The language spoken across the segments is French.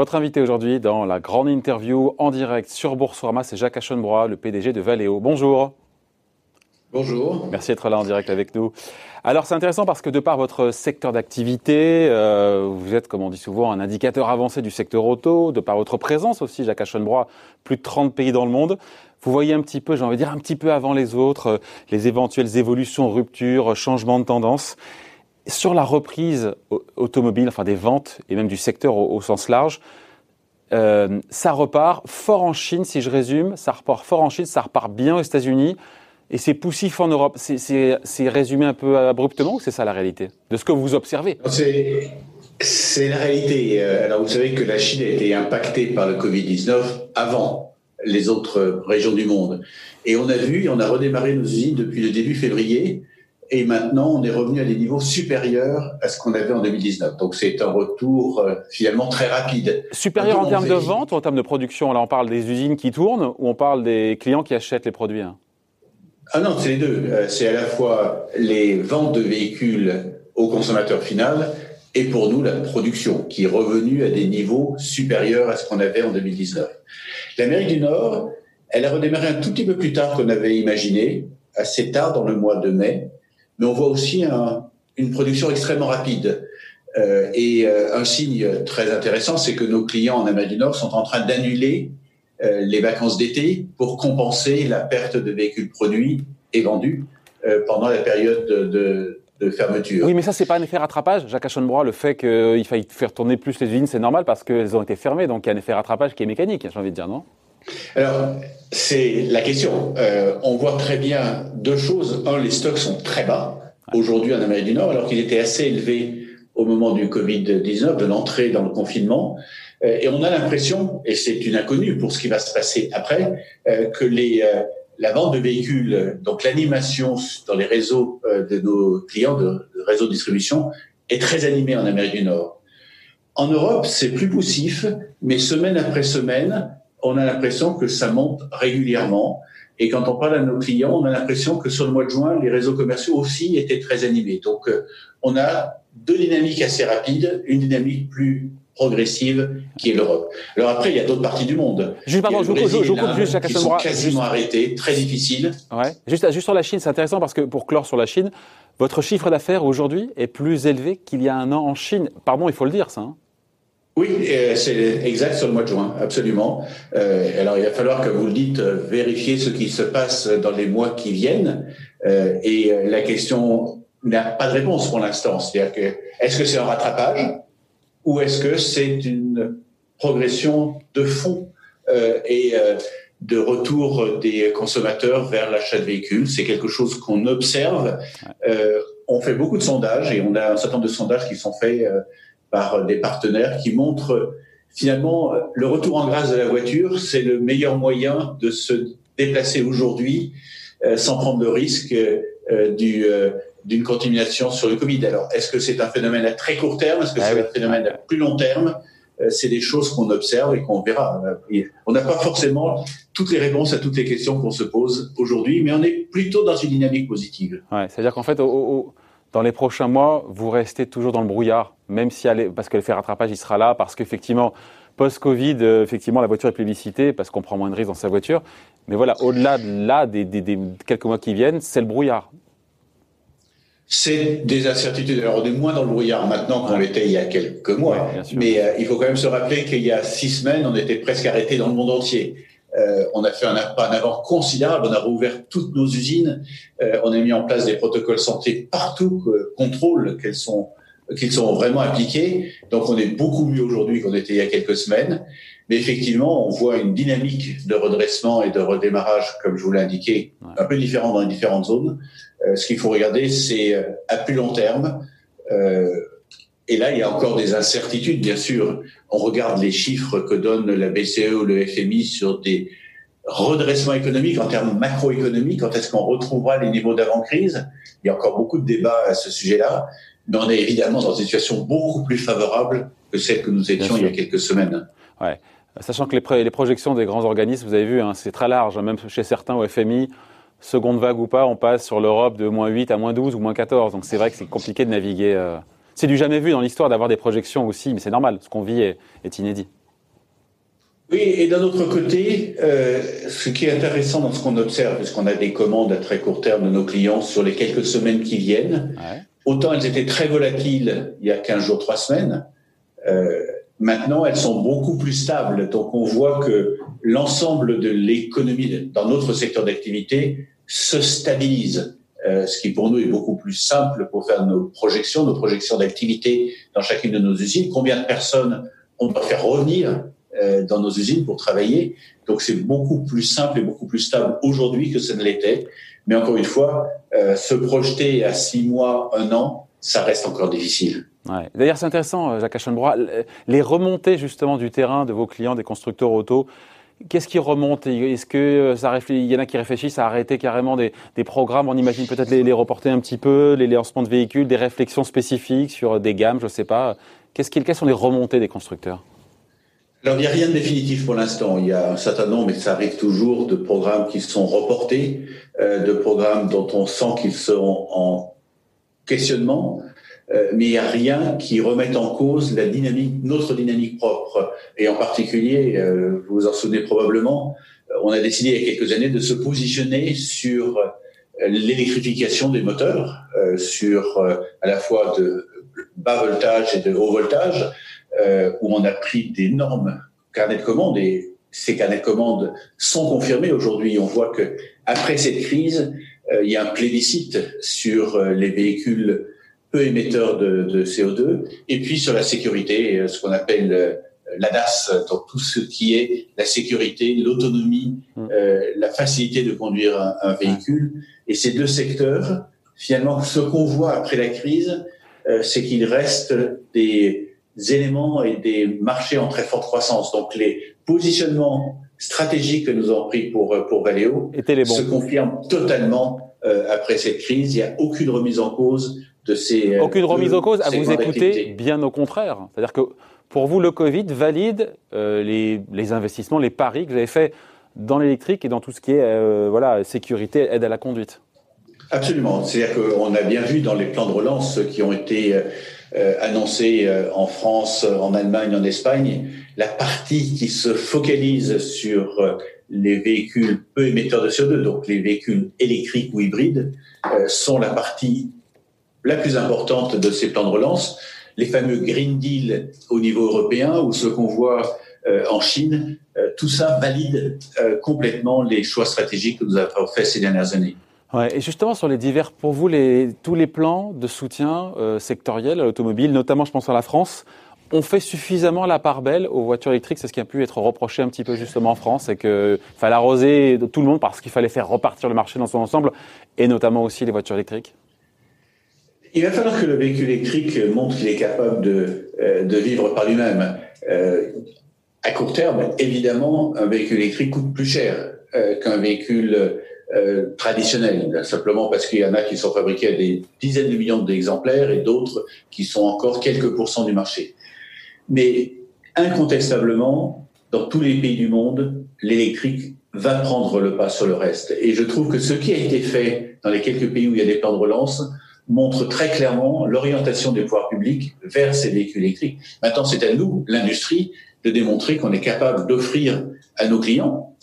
Votre invité aujourd'hui dans la grande interview en direct sur Boursorama, c'est Jacques Aschenbrois, le PDG de Valeo. Bonjour. Bonjour. Merci d'être là en direct avec nous. Alors c'est intéressant parce que de par votre secteur d'activité, euh, vous êtes, comme on dit souvent, un indicateur avancé du secteur auto, de par votre présence aussi, Jacques Aschenbrois, plus de 30 pays dans le monde. Vous voyez un petit peu, j'ai envie de dire un petit peu avant les autres, euh, les éventuelles évolutions, ruptures, changements de tendance. Sur la reprise automobile, enfin des ventes et même du secteur au, sens large, euh, ça repart fort en Chine, si je résume, ça repart fort en Chine, ça repart bien aux États-Unis et c'est poussif en Europe. C'est résumé un peu abruptement ou c'est ça la réalité? De ce que vous observez? C'est la réalité. Euh, alors vous savez que la Chine a été impactée par le Covid-19 avant les autres régions du monde. Et on a vu, on a redémarré nos usines depuis le début février. Et maintenant, on est revenu à des niveaux supérieurs à ce qu'on avait en 2019. Donc, c'est un retour euh, finalement très rapide. Supérieur en termes de vente ou en termes de production? Là, on parle des usines qui tournent ou on parle des clients qui achètent les produits hein? Ah non, c'est les deux. Euh, c'est à la fois les ventes de véhicules au consommateur final et pour nous la production qui est revenue à des niveaux supérieurs à ce qu'on avait en 2019. L'Amérique du Nord, elle a redémarré un tout petit peu plus tard qu'on avait imaginé, assez tard dans le mois de mai, mais on voit aussi une production extrêmement rapide. Euh, et euh, un signe très intéressant, c'est que nos clients en Amérique du Nord sont en train d'annuler euh, les vacances d'été pour compenser la perte de véhicules produits et vendus pendant la période de, de, fermeture. Oui, mais ça, c'est pas un effet rattrapage. Jacques Aschenbrois, le fait qu'il faille faire tourner plus les usines, c'est normal parce qu'elles ont été fermées. Donc, il y a un effet rattrapage qui est mécanique, j'ai envie de dire, non? Alors, c'est la question. Euh, on voit très bien deux choses. Un, les stocks sont très bas aujourd'hui en Amérique du Nord, alors qu'ils étaient assez élevés au moment du Covid-19, de l'entrée dans le confinement. Euh, et on a l'impression, et c'est une inconnue pour ce qui va se passer après, euh, que les, la vente de véhicules, donc l'animation dans les réseaux de nos clients de, de réseaux de distribution, est très animée en Amérique du Nord. En Europe, c'est plus poussif, mais semaine après semaine, on a l'impression que ça monte régulièrement. Et quand on parle à nos clients, on a l'impression que sur le mois de juin, les réseaux commerciaux aussi étaient très animés. Donc, on a deux dynamiques assez rapides, une dynamique plus progressive qui est l'Europe. Alors après, il y a d'autres parties du monde. Juste, pardon, je, Brésil, je, coupe juste, qui sont quasiment arrêtés, très difficile. Ouais. Juste, juste sur la Chine, c'est intéressant parce que pour clore sur la Chine, votre chiffre d'affaires aujourd'hui est plus élevé qu'il y a un an en Chine. Pardon, il faut le dire, ça. Hein. Oui, euh, c'est exact sur le mois de juin, absolument. Euh, alors il va falloir que vous le dites, euh, vérifier ce qui se passe dans les mois qui viennent. Euh, et la question n'a pas de réponse pour l'instant. C'est-à-dire que est-ce que c'est un rattrapage ou est-ce que c'est une progression de fond euh, et de retour des consommateurs vers l'achat de véhicules? C'est quelque chose qu'on observe. On fait beaucoup de sondages et on a un certain nombre de sondages qui sont faits par des partenaires qui montrent finalement le retour en grâce de la voiture, c'est le meilleur moyen de se déplacer aujourd'hui euh, sans prendre le risque du d'une continuation sur le Covid. Alors, est-ce que c'est un phénomène à très court terme? Est-ce que ah c'est un phénomène à plus long terme? Euh, C'est des choses qu'on observe et qu'on verra. On n'a pas forcément toutes les réponses à toutes les questions qu'on se pose aujourd'hui, mais on est plutôt dans une dynamique positive. Ouais, C'est-à-dire qu'en fait, dans les prochains mois, vous restez toujours dans le brouillard, même si elle parce que le fait rattrapage, il sera là, parce qu'effectivement, post-Covid, euh, effectivement, la voiture est plébiscitée parce qu'on prend moins de risques dans sa voiture. Mais voilà, au-delà de là, des, des quelques mois qui viennent, c'est le brouillard. C'est des incertitudes. Alors, on est moins dans le brouillard maintenant qu'on l'était il y a quelques mois. mais euh, il faut quand même se rappeler qu'il y a six semaines, on était presque arrêté dans le monde entier. Euh, on a fait un pas en avant considérable. On a rouvert toutes nos usines. Euh, on a mis en place des protocoles santé partout, contrôle qu'elles sont qu'ils sont vraiment appliqués. Donc, on est beaucoup mieux aujourd'hui qu'on était il y a quelques semaines. Mais effectivement, on voit une dynamique de redressement et de redémarrage, comme je vous l'ai indiqué, un peu différent dans les différentes zones. Euh, ce qu'il faut regarder, c'est euh, à plus long terme. Euh, et là, il y a encore des incertitudes, bien sûr. On regarde les chiffres que donne la BCE ou le FMI sur des redressements économiques en termes macroéconomiques. Quand est-ce qu'on retrouvera les niveaux d'avant-crise? Il y a encore beaucoup de débats à ce sujet-là. Mais on est évidemment dans une situation beaucoup plus favorable que celle que nous étions il y a quelques semaines. Ouais. Sachant que les, les, projections des grands organismes, vous avez vu, hein, c'est très large, hein, même chez certains au FMI, seconde vague ou pas, on passe sur l'Europe de moins 8 à moins 12 ou moins 14. Donc c'est vrai que c'est compliqué de naviguer. Euh. C'est du jamais vu dans l'histoire d'avoir des projections aussi, mais c'est normal. Ce qu'on vit est, inédit. Oui, et d'un autre côté, euh, ce qui est intéressant dans ce qu'on observe, puisqu'on a des commandes à très court terme de nos clients sur les quelques semaines qui viennent, autant elles étaient très volatiles il y a 15 jours, 3 semaines, euh, maintenant elles sont beaucoup plus stables. Donc on voit que l'ensemble de l'économie dans notre secteur d'activité se stabilise. Euh, ce qui pour nous est beaucoup plus simple pour faire nos projections, nos projections d'activité dans chacune de nos usines. Combien de personnes on doit faire revenir euh, dans nos usines pour travailler. Donc c'est beaucoup plus simple et beaucoup plus stable aujourd'hui que ce ne l'était. Mais encore une fois, euh, se projeter à six mois, un an, ça reste encore difficile. Ouais. D'ailleurs, c'est intéressant, euh, Jacques Aschenbrois, les remontées justement du terrain de vos clients, des constructeurs auto. Qu'est-ce qui remonte Est-ce que ça il y en a qui réfléchissent à arrêter carrément des, programmes? On imagine peut-être les, reporter un petit peu, les lancements de véhicules, des réflexions spécifiques sur des gammes, je ne sais pas. Qu'est-ce quelles sont les remontées des constructeurs? Alors, il n'y a rien de définitif pour l'instant. Il y a un certain nombre, mais ça arrive toujours, de programmes qui sont reportés, euh, de programmes dont on sent qu'ils seront en questionnement, euh, mais il n'y a rien qui remette en cause la dynamique, notre dynamique propre. Et en particulier, euh, vous vous en souvenez probablement, euh, on a décidé il y a quelques années de se positionner sur euh, l'électrification des moteurs, euh, sur à la fois de bas voltage et de haut voltage, euh, où on a pris d'énormes carnets de commandes et ces carnets de commandes sont confirmés aujourd'hui. On voit que après cette crise, euh, il y a un plébiscite sur euh, les véhicules peu émetteurs de, de, CO2 et puis sur la sécurité, ce qu'on appelle l'ADAS, donc tout ce qui est la sécurité, l'autonomie, mmh. euh, la facilité de conduire un, un, véhicule. Et ces deux secteurs, finalement, ce qu'on voit après la crise, euh, c'est qu'il reste des éléments et des marchés en très forte croissance. Donc les positionnements stratégiques que nous avons pris pour pour Valeo se confirment totalement euh, après cette crise. Il n'y a aucune remise en cause de ces euh, aucune remise en cause à vous écouter, bien au contraire. C'est-à-dire que pour vous, le Covid valide euh, les, les investissements, les paris que vous avez faits dans l'électrique et dans tout ce qui est euh, voilà sécurité, aide à la conduite. Absolument. C'est-à-dire qu'on a bien vu dans les plans de relance qui ont été euh, annoncé euh, en France, en Allemagne, en Espagne, la partie qui se focalise sur les véhicules peu émetteurs de CO2, donc les véhicules électriques ou hybrides, sont la partie la plus importante de ces plans de relance. Les fameux Green Deal au niveau européen ou ce qu'on voit en Chine, tout ça valide complètement les choix stratégiques que nous avons fait ces dernières années. Ouais, et justement sur les divers, pour vous, tous les plans de soutien euh, sectoriel à l'automobile, notamment je pense à la France, on fait suffisamment la part belle aux voitures électriques C'est ce qui a pu être reproché un petit peu justement en France, c'est qu'il fallait arroser tout le monde parce qu'il fallait faire repartir le marché dans son ensemble, et notamment aussi les voitures électriques. Il va falloir que le véhicule électrique montre qu'il est capable de, euh, de vivre par lui-même. Euh, à court terme, évidemment, un véhicule électrique coûte plus cher euh, qu'un véhicule euh, traditionnels, simplement parce qu'il y en a qui sont fabriqués à des dizaines de millions d'exemplaires et d'autres qui sont encore quelques pourcents du marché. Mais incontestablement, dans tous les pays du monde, l'électrique va prendre le pas sur le reste. Et je trouve que ce qui a été fait dans les quelques pays où il y a des plans de relance montre très clairement l'orientation des pouvoirs publics vers ces véhicules électriques. Maintenant, c'est à nous, l'industrie, de démontrer qu'on est capable d'offrir à nos clients,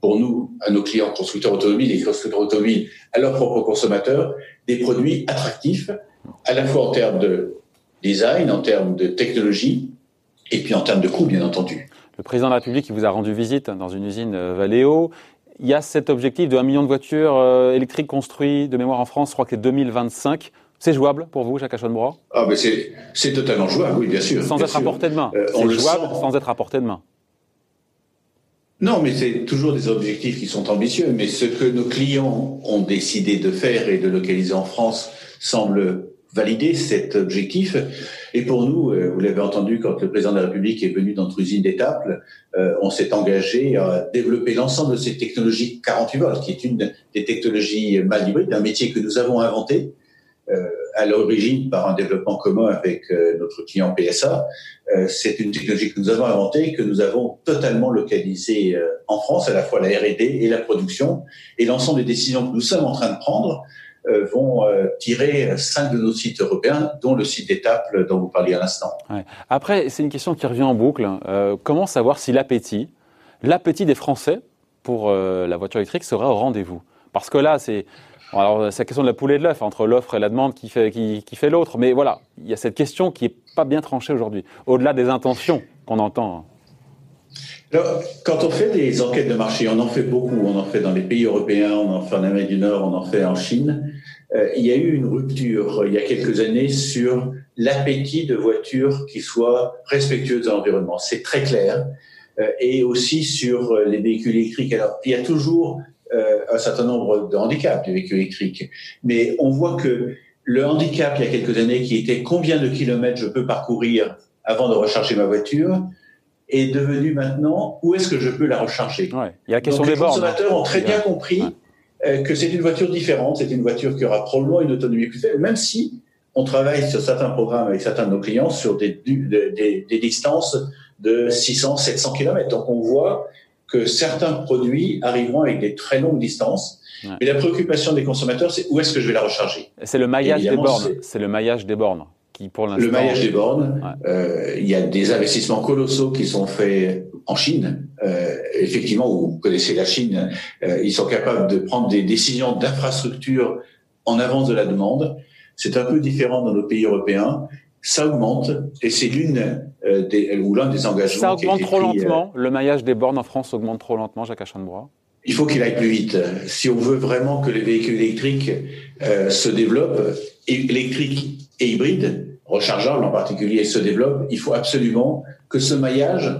pour nous, à nos clients constructeurs automobiles et constructeurs automobiles, à leurs propres consommateurs, des produits attractifs, à la fois en termes de design, en termes de technologie, et puis en termes de coût, bien entendu. Le président de la République qui vous a rendu visite dans une usine euh, Valeo. Il y a cet objectif de 1 million de voitures euh, électriques construites de mémoire en France, je crois que c'est 2025. C'est jouable pour vous, Jacques Aschenbrois Ah, ben c'est totalement jouable, oui, bien sûr. Sans être sûr. à portée de main. Euh, c'est jouable sans être à portée de main. Non, mais c'est toujours des objectifs qui sont ambitieux. Mais ce que nos clients ont décidé de faire et de localiser en France semble valider cet objectif. Et pour nous, euh, vous l'avez entendu quand le président de la République est venu dans notre usine d'Étaples, euh, on s'est engagé à développer l'ensemble de ces technologies 48 volts, qui est une des technologies mal hybrides, un métier que nous avons inventé euh, à l'origine par un développement commun avec notre client PSA. C'est une technologie que nous avons inventée, que nous avons totalement localisée en France, à la fois la R&D et la production, et l'ensemble des décisions que nous sommes en train de prendre vont tirer cinq de nos sites européens, dont le site d'Étaples dont vous parliez à l'instant. Après, c'est une question qui revient en boucle. Euh, comment savoir si l'appétit l'appétit des Français pour la voiture électrique serait au rendez-vous? Parce que là, c'est alors, c'est la question de la poule et de l'œuf, entre l'offre et la demande qui fait, qui, qui fait l'autre. Mais voilà, il y a cette question qui n'est pas bien tranchée aujourd'hui, au-delà des intentions qu'on entend. Alors, quand on fait des enquêtes de marché, on en fait beaucoup, on en fait dans les pays européens, on en fait en Amérique du Nord, on en fait en Chine. Euh, il y a eu une rupture il y a quelques années sur l'appétit de voitures qui soient respectueuses de l'environnement. C'est très clair. Euh, et aussi sur les véhicules électriques. Alors, il y a toujours euh, un certain nombre de handicaps du véhicule électrique. Mais on voit que le handicap il y a quelques années, qui était combien de kilomètres je peux parcourir avant de recharger ma voiture, est devenu maintenant où est-ce que je peux la recharger. Ouais. Il y a la question Donc, des les bornes. consommateurs ont très bien compris euh, que c'est une voiture différente, c'est une voiture qui aura probablement une autonomie plus faible, même si on travaille sur certains programmes avec certains de nos clients sur des, des, des distances de 600, 700 km. Donc on voit que certains produits arriveront avec des très longues distances. Ouais. Mais la préoccupation des consommateurs, c'est où est-ce que je vais la recharger? C'est le maillage des bornes. C'est le maillage des bornes qui, pour l'instant. Le maillage des bornes. Ouais. Euh, il y a des investissements colossaux qui sont faits en Chine. Euh, effectivement, vous connaissez la Chine. Euh, ils sont capables de prendre des décisions d'infrastructure en avance de la demande. C'est un peu différent dans nos pays européens ça augmente et c'est l'une euh, des ou l'un des engagements. Ça augmente trop pris, lentement. Euh, le maillage des bornes en France augmente trop lentement, Jacques Achenbrois. Il faut qu'il aille plus vite. Si on veut vraiment que les véhicules électriques euh, se développent, électriques et hybrides, rechargeables en particulier, se développent, il faut absolument que ce maillage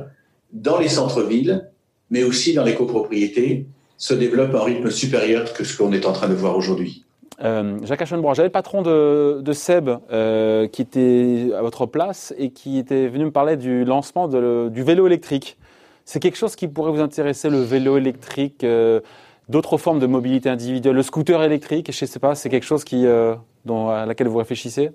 dans les centres-villes, mais aussi dans les copropriétés, se développe à un rythme supérieur que ce qu'on est en train de voir aujourd'hui. Euh, Jacques Aschenbrois, j'avais le patron de, Seb euh, qui était à votre place et qui était venu me parler du lancement du vélo électrique. C'est quelque chose qui pourrait vous intéresser, le vélo électrique, euh, d'autres formes de mobilité individuelle, le scooter électrique, je ne sais pas, c'est quelque chose euh, dont, à laquelle vous réfléchissez?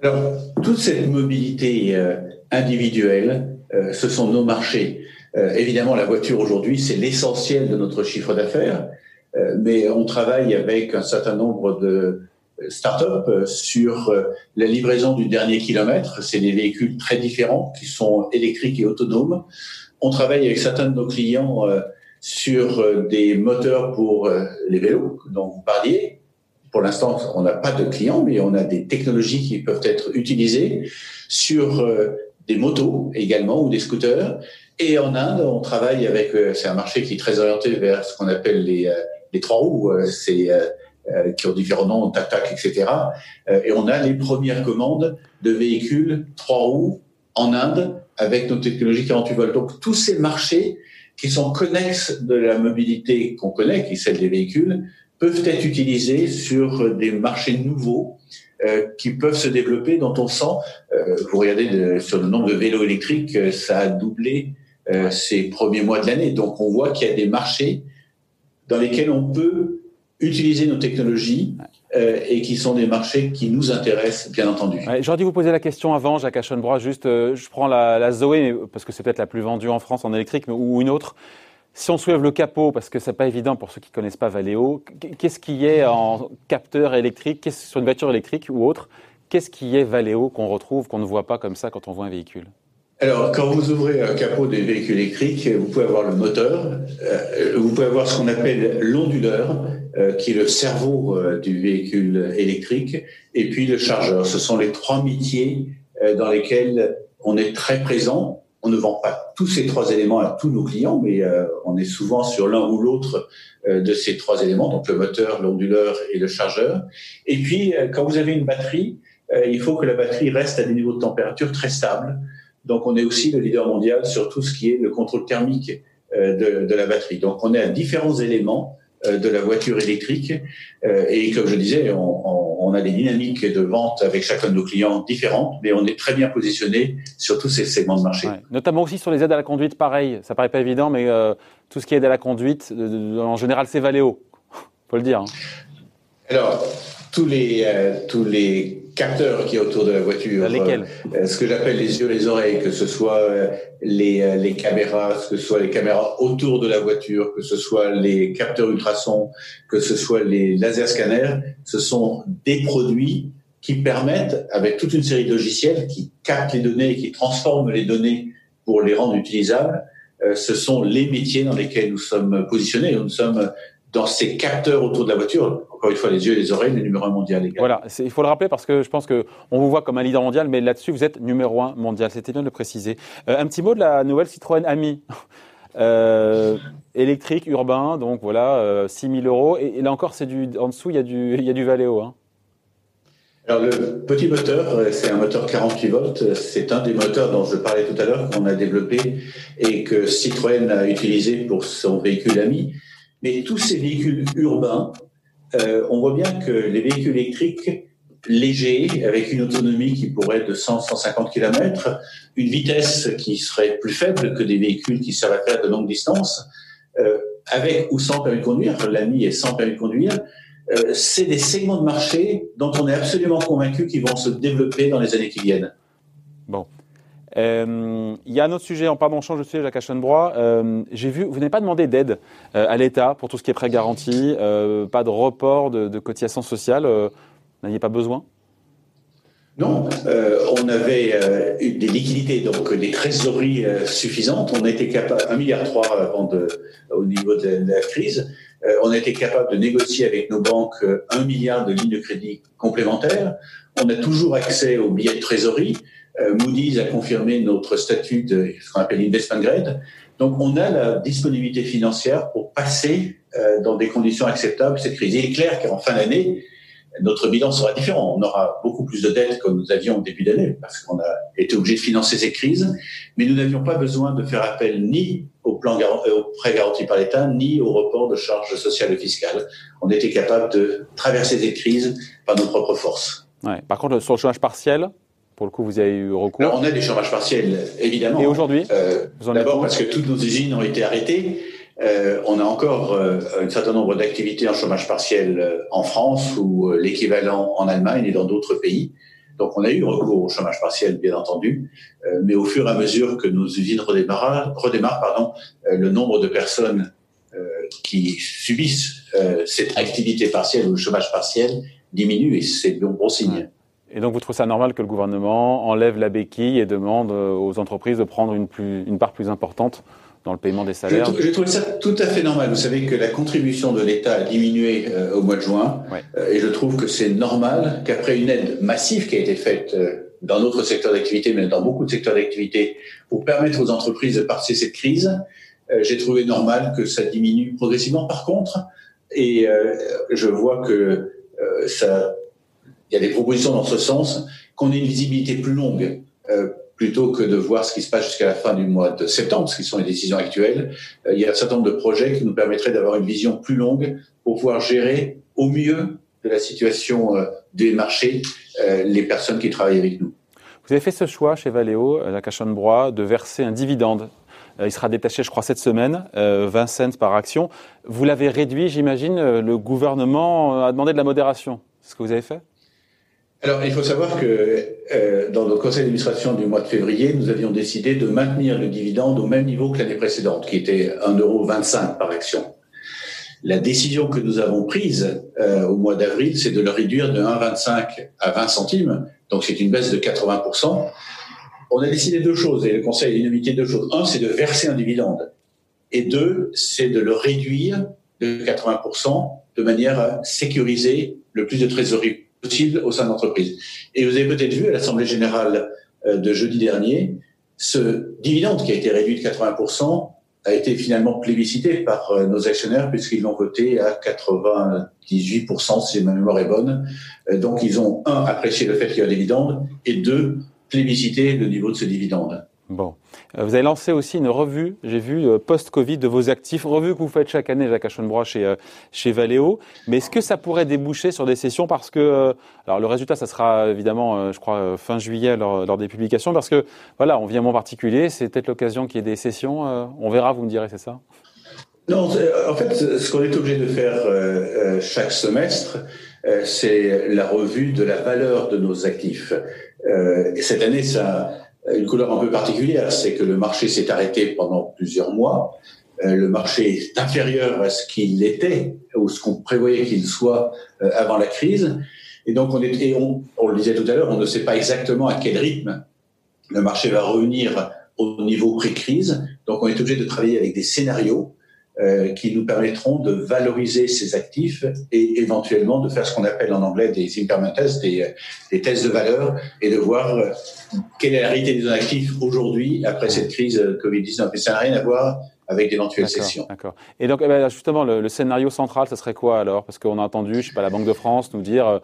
Alors, toute cette mobilité euh, individuelle, euh, ce sont nos marchés. évidemment, la voiture aujourd'hui, c'est l'essentiel de notre chiffre d'affaires. Euh, mais on travaille avec un certain nombre de start-up sur la livraison du dernier kilomètre. C'est des véhicules très différents qui sont électriques et autonomes. On travaille avec certains de nos clients sur des moteurs pour les vélos dont vous parliez. Pour l'instant, on n'a pas de clients, mais on a des technologies qui peuvent être utilisées sur des motos également ou des scooters. Et en Inde, on travaille avec, c'est un marché qui est très orienté vers ce qu'on appelle les les trois roues, c'est euh, qui ont différents noms, tac-tac, etc. Euh, et on a les premières commandes de véhicules trois roues en Inde avec nos technologies 48 volts. Donc tous ces marchés qui sont connexes de la mobilité qu'on connaît, qui est celle des véhicules, peuvent être utilisés sur des marchés nouveaux euh, qui peuvent se développer, dont on sent, euh, vous regardez de, sur le nombre de vélos électriques, ça a doublé euh, ces premiers mois de l'année. Donc on voit qu'il y a des marchés dans lesquels on peut utiliser nos technologies euh, et qui sont des marchés qui nous intéressent, bien entendu. Ouais, J'aurais dû vous poser la question avant, Jacques Aschenbrois, juste, euh, je prends la, la Zoé, parce que c'est peut-être la plus vendue en France en électrique, mais, ou une autre. Si on soulève le capot, parce que c'est pas évident pour ceux qui connaissent pas Valeo, qu'est-ce qui est en capteur électrique, sur une voiture électrique ou autre, qu'est-ce qui est Valeo qu'on retrouve, qu'on ne voit pas comme ça quand on voit un véhicule? Alors, quand vous ouvrez un capot des véhicules électriques, vous pouvez avoir le moteur, euh, vous pouvez avoir ce qu'on appelle l'onduleur, euh, qui est le cerveau euh, du véhicule électrique, et puis le chargeur. Ce sont les trois métiers dans lesquels on est très présent. On ne vend pas tous ces trois éléments à tous nos clients, mais euh, on est souvent sur l'un ou l'autre euh, de ces trois éléments, donc le moteur, l'onduleur et le chargeur. Et puis, quand vous avez une batterie, il faut que la batterie reste à des niveaux de température très stables. Donc, on est aussi le leader mondial sur tout ce qui est le contrôle thermique de, de la batterie. Donc, on est à différents éléments de la voiture électrique. Et comme je disais, on, on, a des dynamiques de vente avec chacun de nos clients différentes, mais on est très bien positionné sur tous ces segments de marché. Ouais. Notamment aussi sur les aides à la conduite, pareil. Ça paraît pas évident, mais euh, tout ce qui est aide à la conduite, en général, c'est Valeo. Faut le dire. Hein. Alors, tous les, euh, tous les capteurs qui est autour de la voiture. Lesquels euh, Ce que j'appelle les yeux, les oreilles, que ce soit euh, les, euh, les caméras, que ce soit les caméras autour de la voiture, que ce soit les capteurs ultrasons, que ce soit les laser scanners, ce sont des produits qui permettent, avec toute une série de logiciels qui captent les données et qui transforment les données pour les rendre utilisables, ce sont les métiers dans lesquels nous sommes positionnés. Nous sommes dans ces capteurs autour de la voiture. Encore une fois, les yeux et les oreilles, le numéro un mondial également. Voilà, il faut le rappeler parce que je pense qu'on vous voit comme un leader mondial, mais là-dessus, vous êtes numéro un mondial. C'était bien de le préciser. un petit mot de la nouvelle Citroën Ami. Euh, électrique, urbain, donc voilà, euh, 6 000 euros. Et, là encore, c'est du, en dessous, il y a du, il y a du Valeo. Hein. Alors le petit moteur, euh, c'est un moteur 48 volts. C'est un des moteurs dont je parlais tout à l'heure qu'on a développé et que Citroën a utilisé pour son véhicule ami. Mais tous ces véhicules urbains, euh, on voit bien que les véhicules électriques léger, avec une autonomie qui pourrait être de 100-150 km, une vitesse qui serait plus faible que des véhicules qui servent à faire de longues distances, euh, avec ou sans permis de conduire, l'ami est sans permis de conduire, euh, c'est des segments de marché dont on est absolument convaincu qu'ils vont se développer dans les années qui viennent. Bon. Euh, il y a un autre sujet, en pardon, on change de sujet, Jacques Aschenbrois. Euh, J'ai vu, vous n'avez pas demandé d'aide euh, à l'État pour tout ce qui est prêt garanti, pas de report de, cotisation sociale n'aviez pas besoin? Non, on avait des liquidités, donc des trésoreries suffisantes. On était capable, 1,3 milliard avant de, au niveau de la crise, on a été capable de négocier avec nos banques 1 milliard de lignes de crédit complémentaires. On a toujours accès aux billets de trésorerie. Moody's a confirmé notre statut de ce qu'on appelle investment grade. Donc on a la disponibilité financière pour passer dans des conditions acceptables cette crise. Il est clair qu'en fin d'année, notre bilan sera différent. On aura beaucoup plus de dettes que nous avions au début d'année parce qu'on a été obligé de financer ces crises, mais nous n'avions pas besoin de faire appel ni au plan euh, au prêt garanti par l'État, ni au report de charges sociales et fiscales. On était capable de traverser ces crises par nos propres forces. Ouais. Par contre, sur le chômage partiel, pour le coup, vous avez eu recours On a des chômages partiels, évidemment. Et aujourd'hui euh, D'abord parce que toutes nos usines ont été arrêtées. Euh, on a encore euh, un certain nombre d'activités en chômage partiel en France ou l'équivalent en Allemagne et dans d'autres pays. Donc on a eu recours au chômage partiel, bien entendu, mais au fur et à mesure que nos usines redémarrent, redémarrent pardon, le nombre de personnes qui subissent cette activité partielle ou le chômage partiel diminue et c'est un bon signe. Et donc vous trouvez ça normal que le gouvernement enlève la béquille et demande aux entreprises de prendre une, plus, une part plus importante dans le paiement des salaires J'ai trouvé ça tout à fait normal. Vous savez que la contribution de l'État a diminué euh, au mois de juin, euh, et je trouve que c'est normal qu'après une aide massive qui a été faite euh, dans notre secteur d'activité, mais dans beaucoup de secteurs d'activité, pour permettre aux entreprises de passer cette crise, j'ai trouvé normal que ça diminue progressivement. Par contre, et je vois que ça, il y a des propositions dans ce sens, qu'on ait une visibilité plus longue plutôt que de voir ce qui se passe jusqu'à la fin du mois de septembre, ce qui sont les décisions actuelles. Euh, il y a un certain nombre de projets qui nous permettraient d'avoir une vision plus longue pour pouvoir gérer au mieux de la situation euh, des marchés euh, les personnes qui travaillent avec nous. Vous avez fait ce choix chez Valeo, la Cachonne-Broye, de verser un dividende. Il sera détaché, je crois, cette semaine, 20 cents par action. Vous l'avez réduit, j'imagine. Le gouvernement a demandé de la modération. C'est ce que vous avez fait? Alors, il faut savoir que euh, dans le conseil d'administration du mois de février, nous avions décidé de maintenir le dividende au même niveau que l'année précédente, qui était 1,25€ par action. La décision que nous avons prise euh, au mois d'avril, c'est de le réduire de 1,25 à 20 centimes, donc c'est une baisse de 80%. On a décidé deux choses, et le conseil a unanimité deux choses. Un, c'est de verser un dividende, et deux, c'est de le réduire de 80% de manière à sécuriser le plus de trésorerie possible au sein de l'entreprise. Et vous avez peut-être vu à l'Assemblée générale euh, de jeudi dernier, ce dividende qui a été réduit de 80% a été finalement plébiscité par euh, nos actionnaires puisqu'ils l'ont voté à 98% si ma mémoire est bonne. Euh, donc ils ont, un, apprécié le fait qu'il y a un dividende et deux, plébiscité le niveau de ce dividende. Bon. Euh, vous avez lancé aussi une revue, j'ai vu, euh, post-Covid de vos actifs, revue que vous faites chaque année, Jacques Aschenbrois, chez, euh, chez Valeo. Mais est-ce que ça pourrait déboucher sur des sessions Parce que, alors le résultat, ça sera évidemment, je crois, fin juillet lors, des publications, parce que, voilà, on vient en particulier, c'est peut-être l'occasion qu'il y ait des sessions. on verra, vous me direz, c'est ça? Non, en fait, ce qu'on est obligé de faire chaque semestre, c'est la revue de la valeur de nos actifs. et cette année, ça une couleur un peu particulière, c'est que le marché s'est arrêté pendant plusieurs mois. Euh, le marché est inférieur à ce qu'il était ou ce qu'on prévoyait qu'il soit euh, avant la crise. Et donc, on, est, on, le disait tout à l'heure, on ne sait pas exactement à quel rythme le marché va revenir au niveau pré-crise. Donc, on est obligé de travailler avec des scénarios euh, qui nous permettront de valoriser ces actifs et éventuellement de faire ce qu'on appelle en anglais des impairment tests, des, des, tests de valeur, et de voir euh, quelle est la réalité des actifs aujourd'hui après cette crise Covid-19. Mais ça n'a rien à voir avec d'éventuelles sessions. D'accord. Et donc, eh ben, justement, le, le, scénario central, ce serait quoi alors? Parce qu'on a entendu, je sais pas, la Banque de France nous dire euh,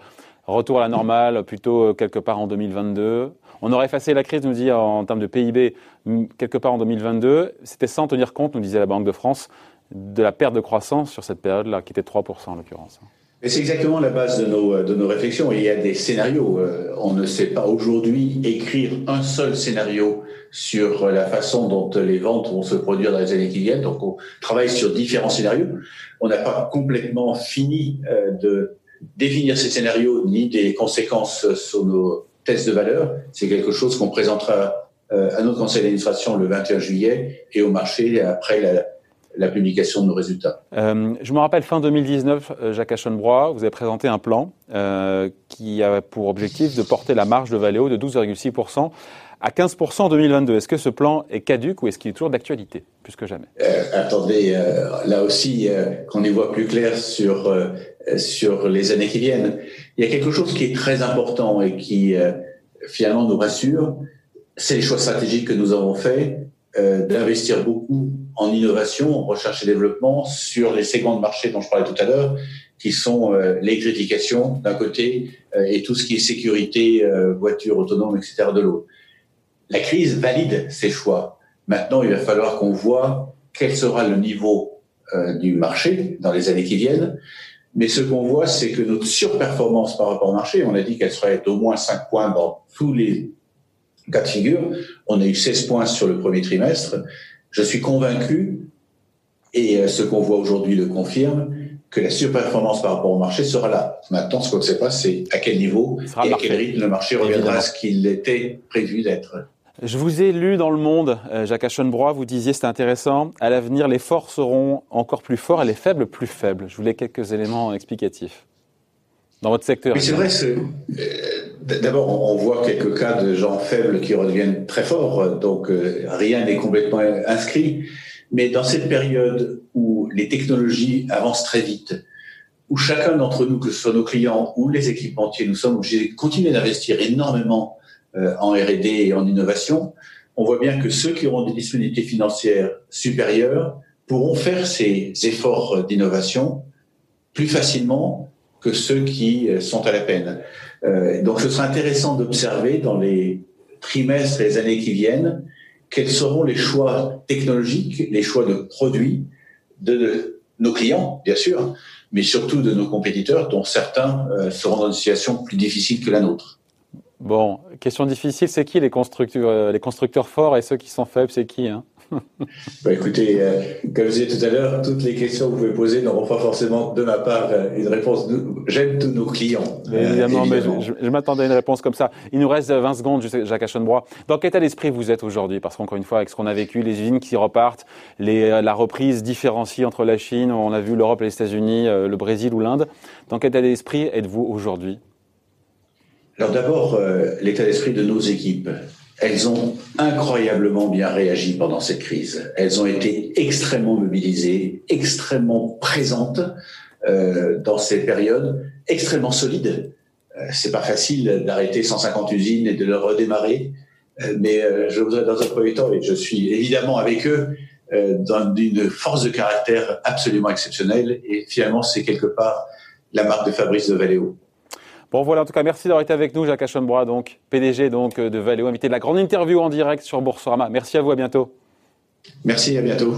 retour à la normale plutôt quelque part en 2022. On aurait effacé la crise, nous dit, en termes de PIB, quelque part en 2022. C'était sans tenir compte, nous disait la Banque de France, de la perte de croissance sur cette période-là, qui était 3% en l'occurrence. Et c'est exactement la base de nos, de nos réflexions. Il y a des scénarios. Euh, on ne sait pas aujourd'hui écrire un seul scénario sur la façon dont les ventes vont se produire dans les années qui viennent. Donc, on travaille sur différents scénarios. On n'a pas complètement fini euh, de définir ces scénarios ni des conséquences sur nos tests de valeur. C'est quelque chose qu'on présentera euh, à notre conseil d'administration le 21 juillet et au marché après la, la publication de nos résultats. Euh, je me rappelle fin 2019, euh, Jacques Aschenbrois, vous avez présenté un plan euh, qui a pour objectif de porter la marge de Valeo de 12,6% à 15% en 2022. Est-ce que ce plan est caduque ou est-ce qu'il est toujours d'actualité, plus que jamais? Euh, Attendez, là aussi, qu'on y voit plus clair sur, sur les années qui viennent. Il y a quelque chose qui est très important et qui finalement nous rassure, c'est les choix stratégiques que nous avons faits d'investir beaucoup en innovation, en recherche et développement sur les segments de marché dont je parlais tout à l'heure, qui sont euh, l'électrification d'un côté euh, et tout ce qui est sécurité, euh, voiture autonome, etc. de l'autre. La crise valide ces choix. Maintenant, il va falloir qu'on voit quel sera le niveau euh, du marché dans les années qui viennent. Mais ce qu'on voit, c'est que notre surperformance par rapport au marché, on a dit qu'elle serait d'au moins 5 points dans tous les cas de figure. On a eu 16 points sur le premier trimestre. Je suis convaincu, et euh, ce qu'on voit aujourd'hui le confirme, que la surperformance par rapport au marché sera là. Maintenant, ce qu'on ne sait pas, c'est à quel niveau et à quel rythme le marché reviendra à ce qu'il était prévu d'être. Je vous ai lu dans Le Monde, euh, Jacques Aschenbrois, vous disiez, c'est intéressant, à l'avenir, les forts seront encore plus forts et les faibles plus faibles. Je voulais quelques éléments explicatifs dans votre secteur. Mais c'est vrai, euh, d'abord, on voit quelques cas de gens faibles qui redeviennent très forts, donc euh, rien n'est complètement inscrit. Mais dans cette période où les technologies avancent très vite, où chacun d'entre nous, que ce soit nos clients ou les équipementiers, nous sommes obligés de continuer d'investir énormément euh, en R&D et en innovation, on voit bien que ceux qui auront des disponibilités financières supérieures pourront faire ces efforts d'innovation plus facilement que ceux qui euh, sont à la peine. Euh, donc ce sera intéressant d'observer dans les trimestres et les années qui viennent quels seront les choix technologiques, les choix de produits de nos clients, bien sûr, mais surtout de nos compétiteurs, dont certains euh, seront dans une situation plus difficile que la nôtre. Bon, question difficile, c'est qui les constructeurs, forts et ceux qui sont faibles, c'est qui hein? Bah, écoutez, euh, comme je disais tout à l'heure, toutes les questions que vous pouvez poser n'auront pas forcément de ma part euh, une réponse. J'aime tous nos clients. évidemment, mais je, m'attendais à une réponse comme ça. Il nous reste 20 secondes, Jacques Aschenbrois. Dans quel état d'esprit vous êtes aujourd'hui? Parce qu'encore une fois, avec ce qu'on a vécu, les usines qui repartent, les, euh, la reprise différenciée entre la Chine, on a vu l'Europe et les États-Unis, le Brésil ou l'Inde. Dans quel état d'esprit êtes-vous aujourd'hui? Alors d'abord, l'état d'esprit de nos équipes. Elles ont incroyablement bien réagi pendant cette crise. Elles ont été extrêmement mobilisées, extrêmement présentes euh, dans ces périodes, extrêmement solides. Euh, c'est pas facile d'arrêter 150 usines et de le redémarrer, euh, mais euh, je voudrais dans un premier temps, et je suis évidemment avec eux, euh, d'une force de caractère absolument exceptionnelle. Et finalement, c'est quelque part la marque de Fabrice de Valéo. Bon voilà, en tout cas, merci d'avoir été avec nous, Jacques Aschenbrois, donc PDG donc de Valeo, invité de la grande interview en direct sur Boursorama. Merci à vous, à bientôt. Merci, à bientôt.